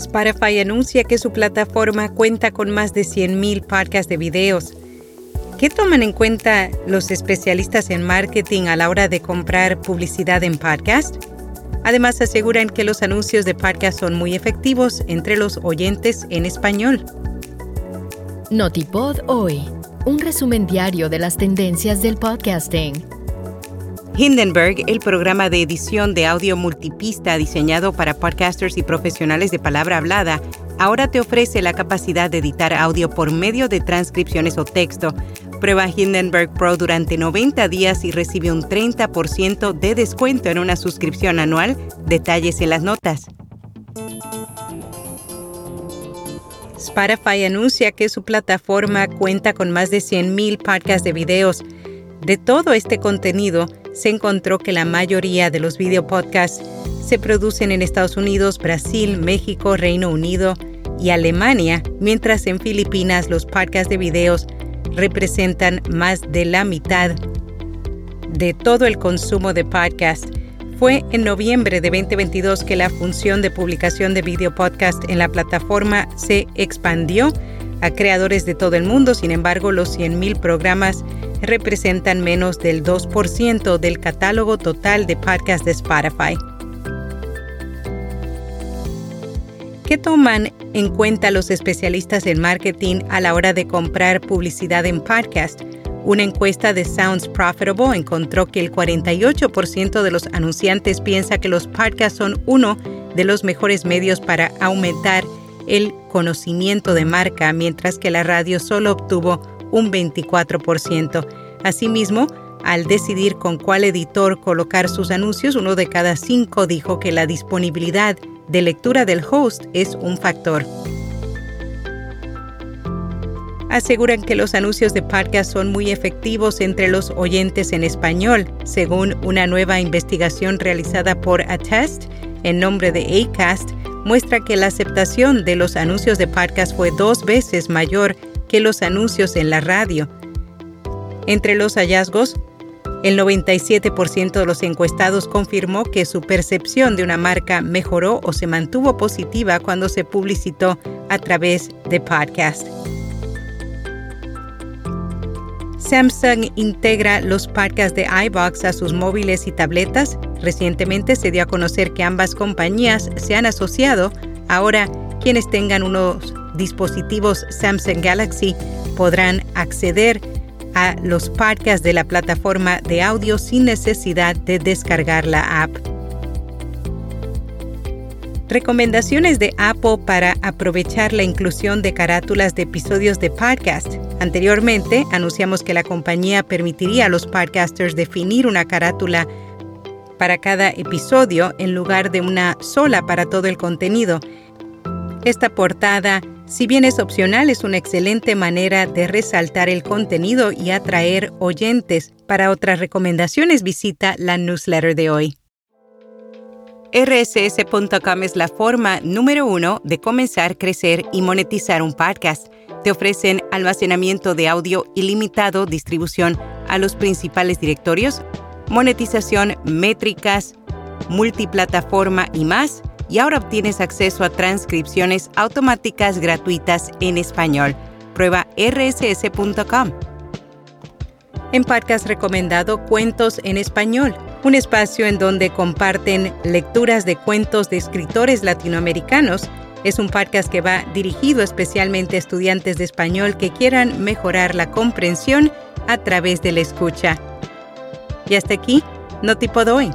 Spotify anuncia que su plataforma cuenta con más de 100.000 podcasts de videos. ¿Qué toman en cuenta los especialistas en marketing a la hora de comprar publicidad en podcast? Además, aseguran que los anuncios de podcast son muy efectivos entre los oyentes en español. Notipod hoy, un resumen diario de las tendencias del podcasting. Hindenburg, el programa de edición de audio multipista diseñado para podcasters y profesionales de palabra hablada, ahora te ofrece la capacidad de editar audio por medio de transcripciones o texto. Prueba Hindenburg Pro durante 90 días y recibe un 30% de descuento en una suscripción anual. Detalles en las notas. Spotify anuncia que su plataforma cuenta con más de 100.000 podcasts de videos. De todo este contenido, se encontró que la mayoría de los videopodcasts se producen en Estados Unidos, Brasil, México, Reino Unido y Alemania, mientras en Filipinas los podcasts de videos representan más de la mitad de todo el consumo de podcast. Fue en noviembre de 2022 que la función de publicación de video podcast en la plataforma se expandió a creadores de todo el mundo. Sin embargo, los 100.000 programas representan menos del 2% del catálogo total de podcasts de Spotify. ¿Qué toman en cuenta los especialistas en marketing a la hora de comprar publicidad en podcast? Una encuesta de Sounds Profitable encontró que el 48% de los anunciantes piensa que los podcasts son uno de los mejores medios para aumentar el conocimiento de marca, mientras que la radio solo obtuvo un 24%. Asimismo, al decidir con cuál editor colocar sus anuncios, uno de cada cinco dijo que la disponibilidad de lectura del host es un factor. Aseguran que los anuncios de podcast son muy efectivos entre los oyentes en español, según una nueva investigación realizada por Attest en nombre de ACAST, muestra que la aceptación de los anuncios de podcast fue dos veces mayor que los anuncios en la radio. Entre los hallazgos, el 97% de los encuestados confirmó que su percepción de una marca mejoró o se mantuvo positiva cuando se publicitó a través de podcast. Samsung integra los podcasts de iBox a sus móviles y tabletas. Recientemente se dio a conocer que ambas compañías se han asociado. Ahora, quienes tengan unos dispositivos Samsung Galaxy podrán acceder a los podcasts de la plataforma de audio sin necesidad de descargar la app. Recomendaciones de Apple para aprovechar la inclusión de carátulas de episodios de podcast. Anteriormente anunciamos que la compañía permitiría a los podcasters definir una carátula para cada episodio en lugar de una sola para todo el contenido. Esta portada si bien es opcional, es una excelente manera de resaltar el contenido y atraer oyentes. Para otras recomendaciones visita la newsletter de hoy. RSS.com es la forma número uno de comenzar, crecer y monetizar un podcast. Te ofrecen almacenamiento de audio ilimitado, distribución a los principales directorios, monetización, métricas, multiplataforma y más y ahora obtienes acceso a transcripciones automáticas gratuitas en español. Prueba rss.com. En podcast recomendado Cuentos en Español, un espacio en donde comparten lecturas de cuentos de escritores latinoamericanos. Es un podcast que va dirigido especialmente a estudiantes de español que quieran mejorar la comprensión a través de la escucha. Y hasta aquí, no tipo de hoy.